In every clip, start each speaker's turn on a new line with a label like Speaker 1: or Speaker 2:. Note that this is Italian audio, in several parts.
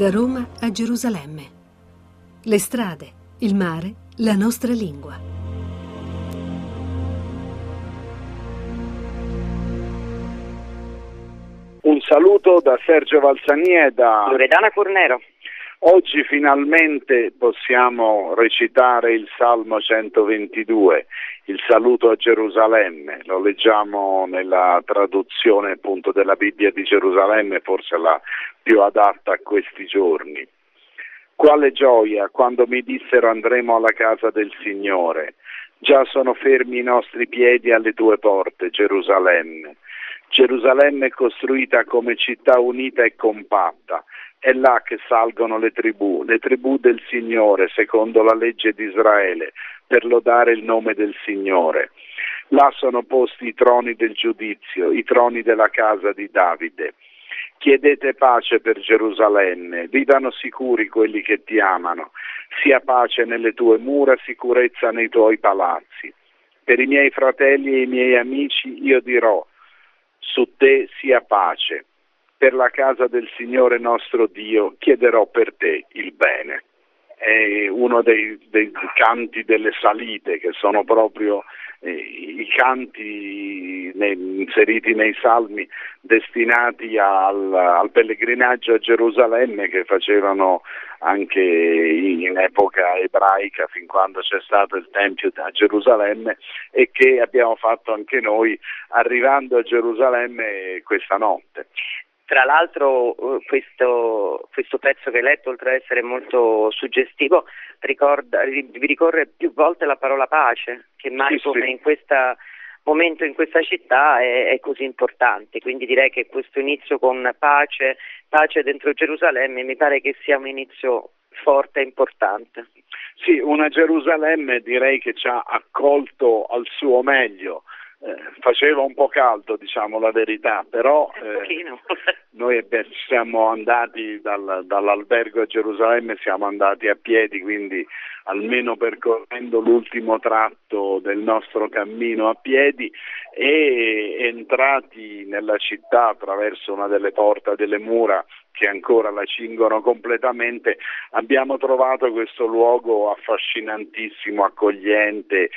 Speaker 1: Da Roma a Gerusalemme. Le strade, il mare, la nostra lingua.
Speaker 2: Un saluto da Sergio Valsani e da
Speaker 3: Loredana Cornero.
Speaker 2: Oggi finalmente possiamo recitare il Salmo 122, il saluto a Gerusalemme, lo leggiamo nella traduzione appunto della Bibbia di Gerusalemme, forse la più adatta a questi giorni. Quale gioia quando mi dissero andremo alla casa del Signore. Già sono fermi i nostri piedi alle tue porte, Gerusalemme. Gerusalemme è costruita come città unita e compatta. È là che salgono le tribù, le tribù del Signore, secondo la legge di Israele, per lodare il nome del Signore. Là sono posti i troni del giudizio, i troni della casa di Davide. Chiedete pace per Gerusalemme, vivano sicuri quelli che ti amano, sia pace nelle tue mura, sicurezza nei tuoi palazzi. Per i miei fratelli e i miei amici io dirò, su te sia pace. Per la casa del Signore nostro Dio chiederò per te il bene. È uno dei, dei canti delle salite che sono proprio i canti inseriti nei salmi destinati al, al, pellegrinaggio a Gerusalemme che facevano anche in epoca ebraica fin quando c'è stato il Tempio a Gerusalemme e che abbiamo fatto anche noi arrivando a Gerusalemme questa notte.
Speaker 3: Tra l'altro eh, questo, questo, pezzo che hai letto, oltre ad essere molto suggestivo, ricorda, vi ricorre più volte la parola pace, che mai sì, come sì. in questo momento in questa città è, è, così importante. Quindi direi che questo inizio con pace, pace dentro Gerusalemme, mi pare che sia un inizio forte e importante.
Speaker 2: Sì, una Gerusalemme direi che ci ha accolto al suo meglio faceva un po' caldo, diciamo la verità, però eh, noi siamo andati dal, dall'albergo a Gerusalemme, siamo andati a piedi, quindi almeno percorrendo l'ultimo tratto del nostro cammino a piedi e entrati nella città attraverso una delle porte delle mura che ancora la cingono completamente, abbiamo trovato questo luogo affascinantissimo, accogliente,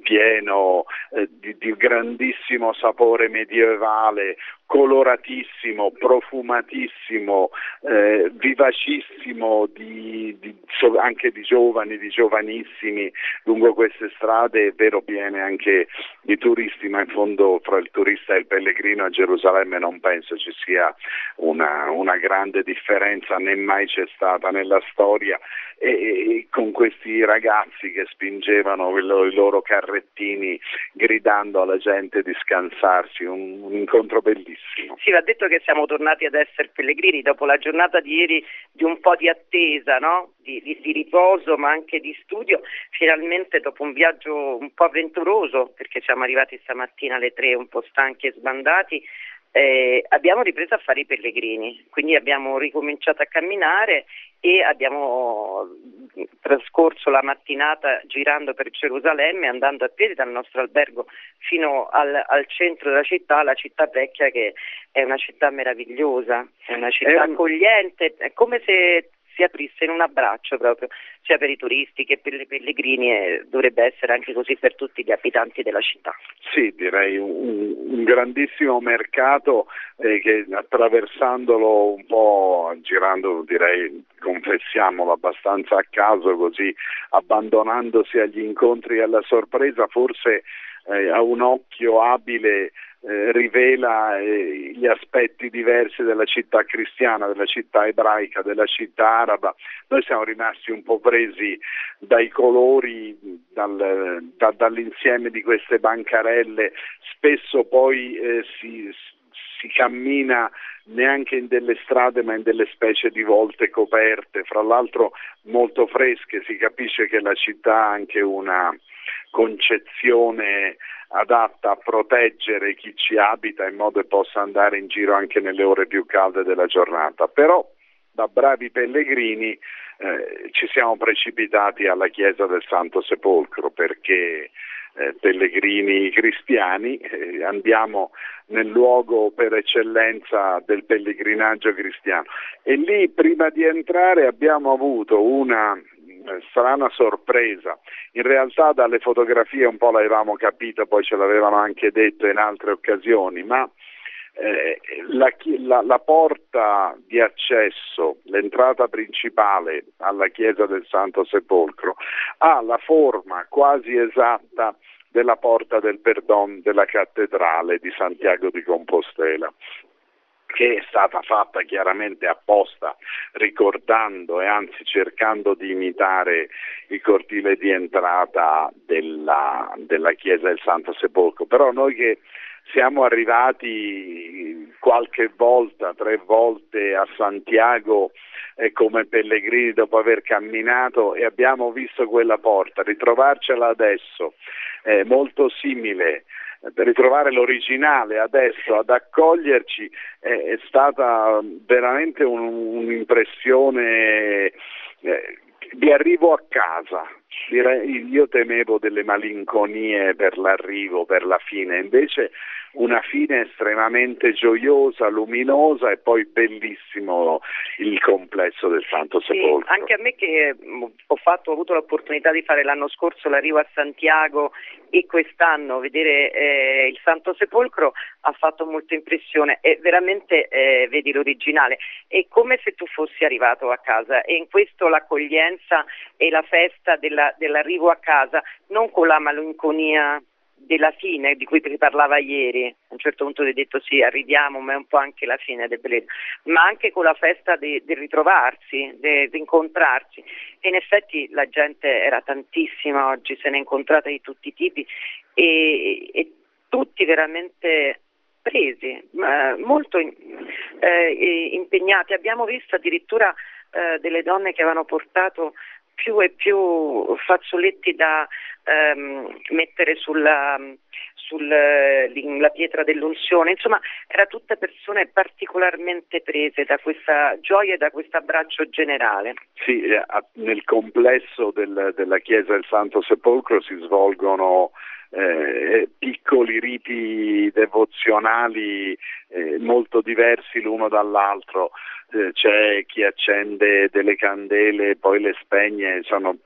Speaker 2: pieno eh, di, di grandissimo sapore medievale, coloratissimo, profumatissimo, eh, vivacissimo di, di, anche di giovani, di giovanissimi lungo queste strade, è vero piene anche di turisti, ma in fondo fra il turista e il pellegrino a Gerusalemme non penso ci sia una, una grande differenza, né mai c'è stata nella storia e, e con questi ragazzi che spingevano i loro carrettini gridando alla gente di scansarsi, un, un incontro bellissimo.
Speaker 3: Sì, va detto che siamo tornati ad essere pellegrini dopo la giornata di ieri di un po' di attesa, no? di, di, di, riposo ma anche di studio. Finalmente dopo un viaggio un po' avventuroso, perché siamo arrivati stamattina alle tre un po' stanchi e sbandati, eh, abbiamo ripreso a fare i pellegrini, quindi abbiamo ricominciato a camminare e abbiamo trascorso la mattinata girando per Gerusalemme, andando a piedi dal nostro albergo fino al, al centro della città, la città vecchia che è una città meravigliosa, è una città accogliente, è come se si aprisse in un abbraccio proprio, sia per i turisti che per i pellegrini e dovrebbe essere anche così per tutti gli abitanti della città.
Speaker 2: Sì, direi un, un grandissimo mercato eh, che attraversandolo un po', girando direi, confessiamolo, abbastanza a caso così, abbandonandosi agli incontri e alla sorpresa, forse eh, a un occhio abile eh, rivela eh, gli aspetti diversi della città cristiana, della città ebraica, della città araba. Noi siamo rimasti un po' presi dai colori, dal, da, dall'insieme di queste bancarelle, spesso poi eh, si, si cammina neanche in delle strade ma in delle specie di volte coperte, fra l'altro molto fresche, si capisce che la città ha anche una concezione adatta a proteggere chi ci abita in modo che possa andare in giro anche nelle ore più calde della giornata. Però da bravi pellegrini eh, ci siamo precipitati alla chiesa del Santo Sepolcro perché eh, pellegrini cristiani, eh, andiamo nel luogo per eccellenza del pellegrinaggio cristiano. E lì prima di entrare abbiamo avuto una eh, strana sorpresa. In realtà dalle fotografie un po' l'avevamo capito, poi ce l'avevano anche detto in altre occasioni, ma eh, la, la, la, porta di accesso, l'entrata principale alla chiesa del Santo Sepolcro, ha la forma quasi esatta della porta del Perdon della cattedrale di Santiago di Compostela che è stata fatta chiaramente apposta, ricordando e anzi cercando di imitare il cortile di entrata della, della chiesa del Santo Sepolcro. Però noi che siamo arrivati qualche volta, tre volte a Santiago eh, come pellegrini dopo aver camminato e abbiamo visto quella porta, ritrovarcela adesso eh, molto simile per ritrovare l'originale adesso ad accoglierci è, è stata veramente un, un'impressione eh, di arrivo a casa. Io temevo delle malinconie per l'arrivo, per la fine, invece una fine estremamente gioiosa, luminosa e poi bellissimo il complesso del Santo Sepolcro.
Speaker 3: Sì, anche a me che mm, ho, fatto, ho avuto l'opportunità di fare l'anno scorso l'arrivo a Santiago e quest'anno vedere eh, il Santo Sepolcro ha fatto molta impressione e veramente eh, vedi l'originale, è come se tu fossi arrivato a casa e in questo l'accoglienza e la festa della, dell'arrivo a casa, non con la malinconia della fine di cui si parlava ieri, a un certo punto hai detto sì, arriviamo, ma è un po' anche la fine del pellegrino, ma anche con la festa di, di ritrovarsi, di, di, incontrarsi. E in effetti la gente era tantissima oggi, se ne è incontrata di tutti i tipi e, e tutti veramente presi, molto eh, impegnati. Abbiamo visto addirittura eh, delle donne che avevano portato più e più fazzoletti da ehm, mettere sulla, sulla pietra dell'unzione, insomma erano tutte persone particolarmente prese da questa gioia e da questo abbraccio generale.
Speaker 2: Sì, eh, nel complesso del, della Chiesa del Santo Sepolcro si svolgono eh, piccoli riti devozionali eh, molto diversi l'uno dall'altro. Eh, c'è chi accende delle candele e poi le spegne, sono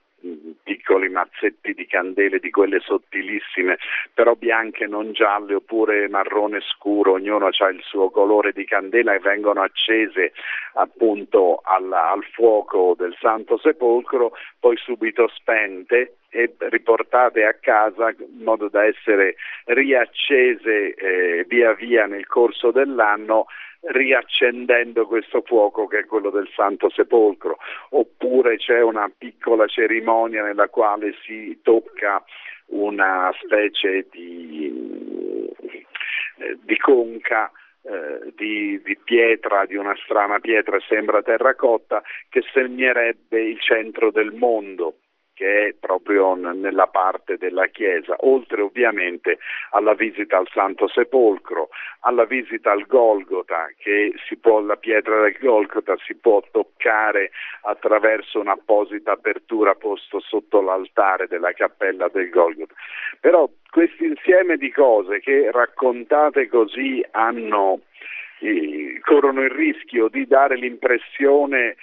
Speaker 2: piccoli mazzetti di candele di quelle sottilissime, però bianche, non gialle oppure marrone scuro, ognuno ha il suo colore di candela e vengono accese appunto al, al fuoco del Santo Sepolcro, poi subito spente e riportate a casa in modo da essere riaccese eh, via via nel corso dell'anno riaccendendo questo fuoco che è quello del Santo Sepolcro, oppure c'è una piccola cerimonia nella quale si tocca una specie di, eh, di conca eh, di, di, pietra, di una strana pietra, sembra terracotta, che segnerebbe il centro del mondo che è proprio nella parte della chiesa, oltre ovviamente alla visita al Santo Sepolcro, alla visita al Golgota, che si può, la pietra del Golgota si può toccare attraverso un'apposita apertura posto sotto l'altare della cappella del Golgota. Però questo insieme di cose che raccontate così hanno, eh, corrono il rischio di dare l'impressione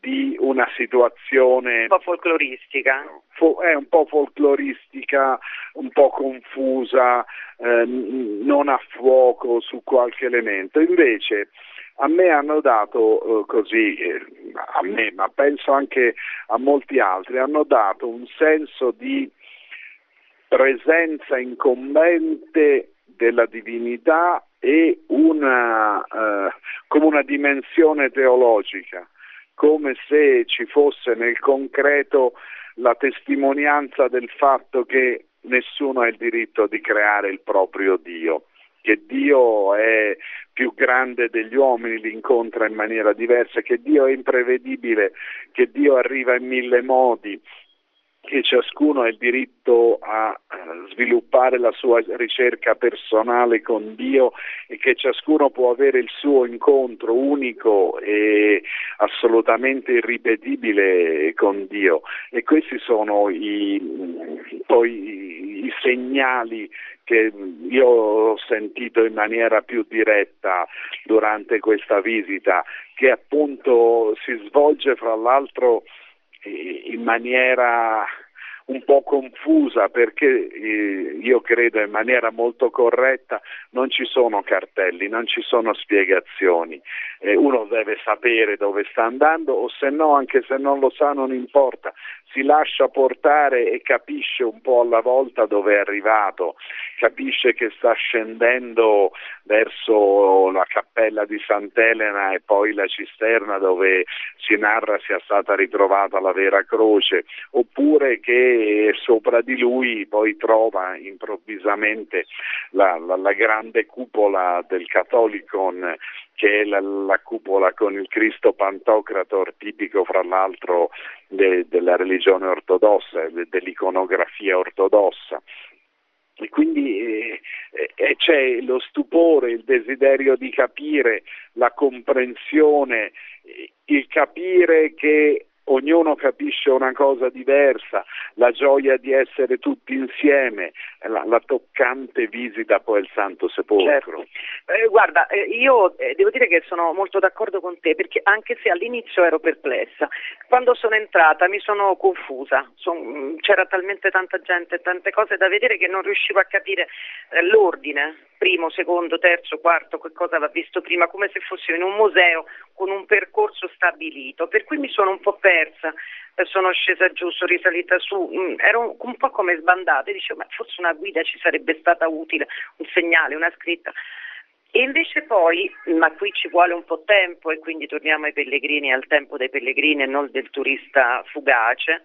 Speaker 2: di una situazione
Speaker 3: un po' folcloristica.
Speaker 2: È un po' folcloristica, un po' confusa, eh, non a fuoco su qualche elemento. Invece a me hanno dato eh, così, eh, a me, ma penso anche a molti altri, hanno dato un senso di presenza incombente della divinità e una, eh, come una dimensione teologica come se ci fosse nel concreto la testimonianza del fatto che nessuno ha il diritto di creare il proprio Dio, che Dio è più grande degli uomini, li incontra in maniera diversa, che Dio è imprevedibile, che Dio arriva in mille modi, che ciascuno ha il diritto a sviluppare la sua ricerca personale con Dio e che ciascuno può avere il suo incontro unico e assolutamente irripetibile con Dio. E questi sono i, poi i segnali che io ho sentito in maniera più diretta durante questa visita, che appunto si svolge fra l'altro in maniera un po' confusa perché eh, io credo in maniera molto corretta non ci sono cartelli, non ci sono spiegazioni, eh, uno deve sapere dove sta andando o se no anche se non lo sa non importa, si lascia portare e capisce un po' alla volta dove è arrivato, capisce che sta scendendo verso la cappella di Sant'Elena e poi la cisterna dove si narra sia stata ritrovata la vera croce, oppure che sopra di lui poi trova improvvisamente la, la, la grande cupola del Catholicon che è la, la, cupola con il Cristo Pantocrator, tipico fra l'altro de, della religione ortodossa, de, dell'iconografia ortodossa. E quindi eh, eh, c'è lo stupore, il desiderio di capire, la comprensione, il capire che ognuno capisce una cosa diversa, la gioia di essere tutti insieme, la, la toccante visita poi al Santo Sepolcro.
Speaker 3: Certo. Eh, guarda, eh, io eh, devo dire che sono molto d'accordo con te perché anche se all'inizio ero perplessa, quando sono entrata mi sono confusa, Son, mm, c'era talmente tanta gente, tante cose da vedere che non riuscivo a capire eh, l'ordine, primo, secondo, terzo, quarto, che cosa va visto prima, come se fossi in un museo con un percorso stabilito, per cui mi sono un po' persa, eh, sono scesa giù, sono risalita su, mm, ero un po' come sbandata e dicevo ma forse una guida ci sarebbe stata utile, un segnale, una scritta. E invece poi, ma qui ci vuole un po' tempo e quindi torniamo ai pellegrini, al tempo dei pellegrini e non del turista fugace,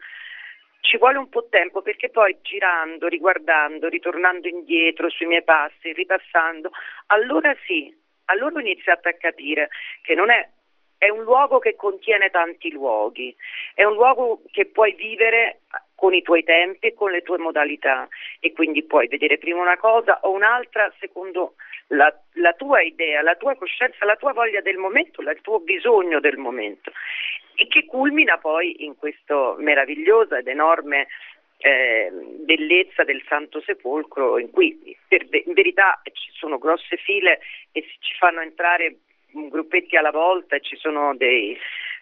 Speaker 3: ci vuole un po' tempo perché poi girando, riguardando, ritornando indietro sui miei passi, ripassando, allora sì, allora ho iniziato a capire che non è è un luogo che contiene tanti luoghi, è un luogo che puoi vivere con i tuoi tempi e con le tue modalità e quindi puoi vedere prima una cosa o un'altra secondo la, la tua idea, la tua coscienza, la tua voglia del momento, il tuo bisogno del momento. E che culmina poi in questa meravigliosa ed enorme eh, bellezza del Santo Sepolcro in cui per, in verità ci sono grosse file e ci fanno entrare gruppetti alla volta e ci sono dei,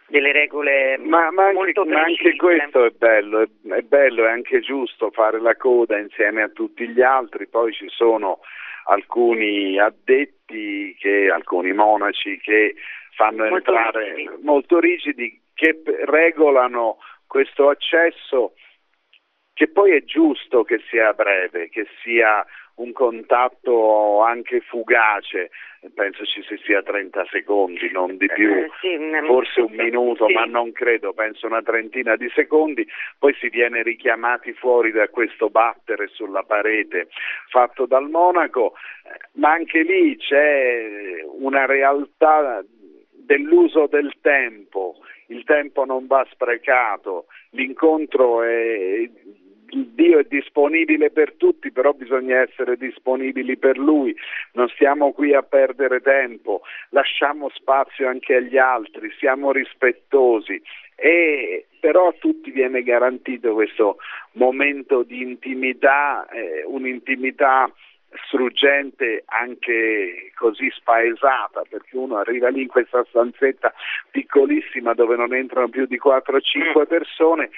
Speaker 3: delle regole
Speaker 2: ma, ma, anche, ma anche, questo è bello, è, è bello, è anche giusto fare la coda insieme a tutti gli altri, poi ci sono alcuni addetti, che, alcuni monaci che fanno molto entrare rigidi. molto rigidi che regolano questo accesso che poi è giusto che sia breve, che sia un contatto anche fugace, penso ci si sia 30 secondi, non di più, eh, sì, forse un minuto, sì. ma non credo, penso una trentina di secondi, poi si viene richiamati fuori da questo battere sulla parete fatto dal monaco, ma anche lì c'è una realtà dell'uso del tempo, il tempo non va sprecato, l'incontro è Dio è disponibile per tutti, però bisogna essere disponibili per Lui, non stiamo qui a perdere tempo, lasciamo spazio anche agli altri, siamo rispettosi e però a tutti viene garantito questo momento di intimità, eh, un'intimità struggente anche così spaesata perché uno arriva lì in questa stanzetta piccolissima dove non entrano più di 4-5 mm. persone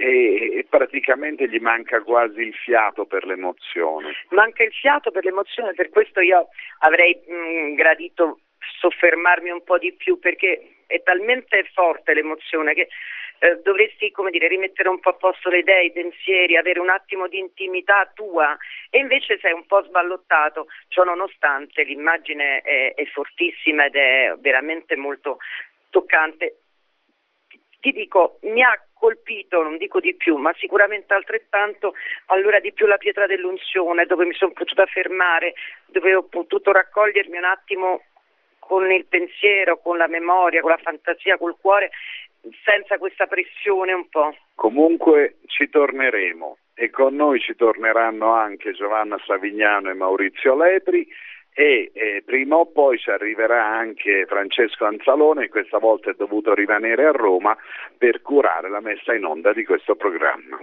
Speaker 2: e, praticamente gli manca quasi il fiato per l'emozione.
Speaker 3: Manca il fiato per l'emozione, per questo io avrei mh, gradito soffermarmi un po' di più perché è talmente forte l'emozione che eh, dovresti come dire, rimettere un po' a posto le idee, i pensieri, avere un attimo di intimità tua e invece sei un po' sballottato, ciò nonostante l'immagine è, è fortissima ed è veramente molto toccante. Ti dico, mi ha colpito, non dico di più, ma sicuramente altrettanto allora di più la pietra dell'unzione, dove mi sono potuta fermare, dove ho potuto raccogliermi un attimo con il pensiero, con la memoria, con la fantasia, col cuore senza questa pressione un po'.
Speaker 2: Comunque ci torneremo e con noi ci torneranno anche Giovanna Savignano e Maurizio Lepri e eh, prima o poi ci arriverà anche Francesco Anzalone, questa volta è dovuto rimanere a Roma per curare la messa in onda di questo programma.